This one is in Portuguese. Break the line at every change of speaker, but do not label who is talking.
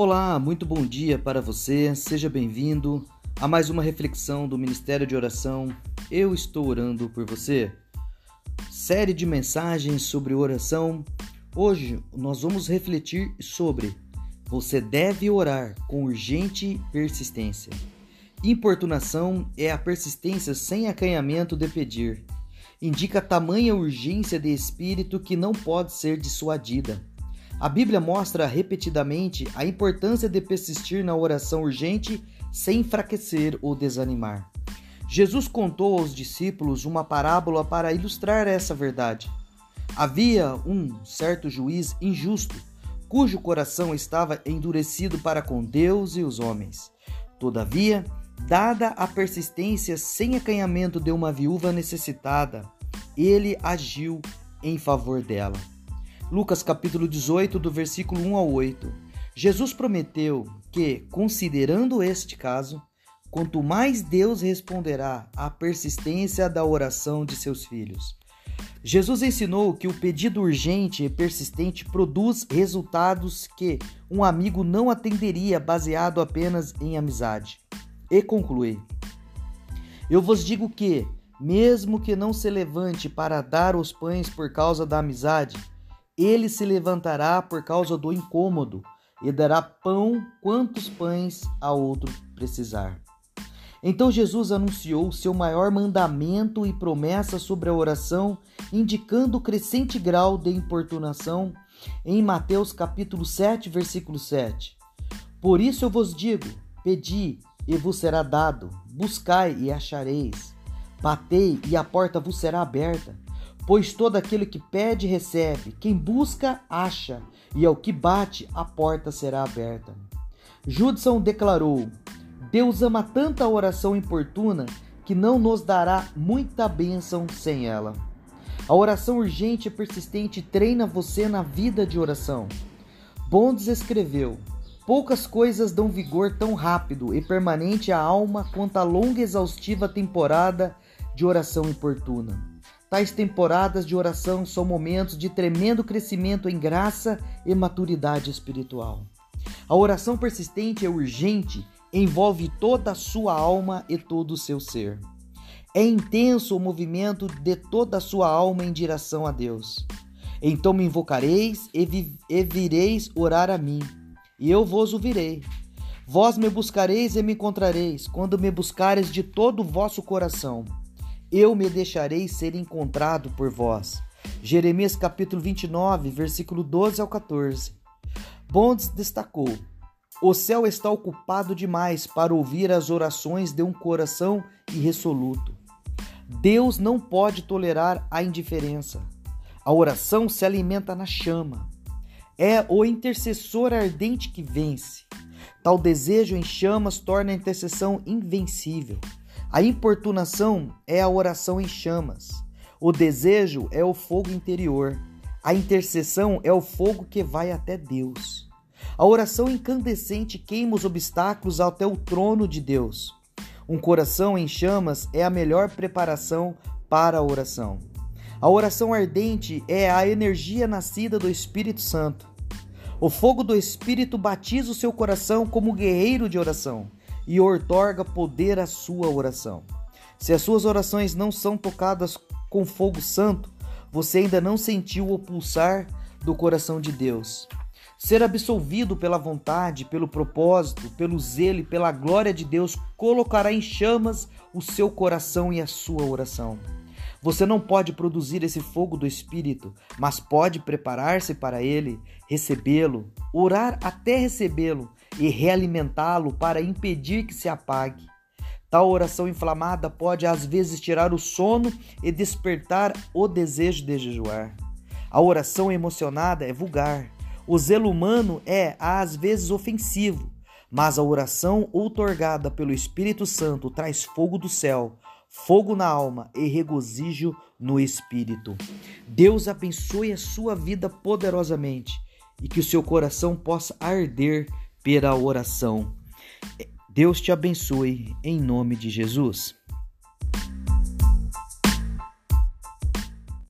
Olá, muito bom dia para você. Seja bem-vindo a mais uma reflexão do Ministério de Oração. Eu estou orando por você. Série de mensagens sobre oração. Hoje nós vamos refletir sobre você deve orar com urgente persistência. Importunação é a persistência sem acanhamento de pedir. Indica tamanha urgência de espírito que não pode ser dissuadida. A Bíblia mostra repetidamente a importância de persistir na oração urgente sem enfraquecer ou desanimar. Jesus contou aos discípulos uma parábola para ilustrar essa verdade. Havia um certo juiz injusto, cujo coração estava endurecido para com Deus e os homens. Todavia, dada a persistência sem acanhamento de uma viúva necessitada, ele agiu em favor dela. Lucas capítulo 18, do versículo 1 ao 8. Jesus prometeu que, considerando este caso, quanto mais Deus responderá à persistência da oração de seus filhos. Jesus ensinou que o pedido urgente e persistente produz resultados que um amigo não atenderia baseado apenas em amizade. E conclui: Eu vos digo que, mesmo que não se levante para dar os pães por causa da amizade, ele se levantará por causa do incômodo e dará pão quantos pães a outro precisar. Então Jesus anunciou seu maior mandamento e promessa sobre a oração, indicando o crescente grau de importunação em Mateus capítulo 7, versículo 7. Por isso eu vos digo: pedi e vos será dado, buscai e achareis, batei e a porta vos será aberta. Pois todo aquele que pede, recebe, quem busca, acha, e ao que bate, a porta será aberta. Judson declarou: Deus ama tanta oração importuna que não nos dará muita bênção sem ela. A oração urgente e persistente treina você na vida de oração. Bondes escreveu: Poucas coisas dão vigor tão rápido e permanente à alma quanto a longa e exaustiva temporada de oração importuna. Tais temporadas de oração são momentos de tremendo crescimento em graça e maturidade espiritual. A oração persistente é urgente, envolve toda a sua alma e todo o seu ser. É intenso o movimento de toda a sua alma em direção a Deus. Então me invocareis e, vi e vireis orar a mim, e eu vos ouvirei. Vós me buscareis e me encontrareis, quando me buscareis de todo o vosso coração eu me deixarei ser encontrado por vós. Jeremias capítulo 29, versículo 12 ao 14. Bondes destacou: O céu está ocupado demais para ouvir as orações de um coração irresoluto. Deus não pode tolerar a indiferença. A oração se alimenta na chama. É o intercessor ardente que vence. Tal desejo em chamas torna a intercessão invencível. A importunação é a oração em chamas. O desejo é o fogo interior. A intercessão é o fogo que vai até Deus. A oração incandescente queima os obstáculos até o trono de Deus. Um coração em chamas é a melhor preparação para a oração. A oração ardente é a energia nascida do Espírito Santo. O fogo do Espírito batiza o seu coração como guerreiro de oração e outorga poder à sua oração. Se as suas orações não são tocadas com fogo santo, você ainda não sentiu o pulsar do coração de Deus. Ser absolvido pela vontade, pelo propósito, pelo zelo e pela glória de Deus colocará em chamas o seu coração e a sua oração. Você não pode produzir esse fogo do Espírito, mas pode preparar-se para ele, recebê-lo, orar até recebê-lo e realimentá-lo para impedir que se apague. Tal oração inflamada pode às vezes tirar o sono e despertar o desejo de jejuar. A oração emocionada é vulgar. O zelo humano é às vezes ofensivo, mas a oração outorgada pelo Espírito Santo traz fogo do céu, fogo na alma e regozijo no espírito. Deus abençoe a sua vida poderosamente e que o seu coração possa arder pela oração. Deus te abençoe em nome de Jesus.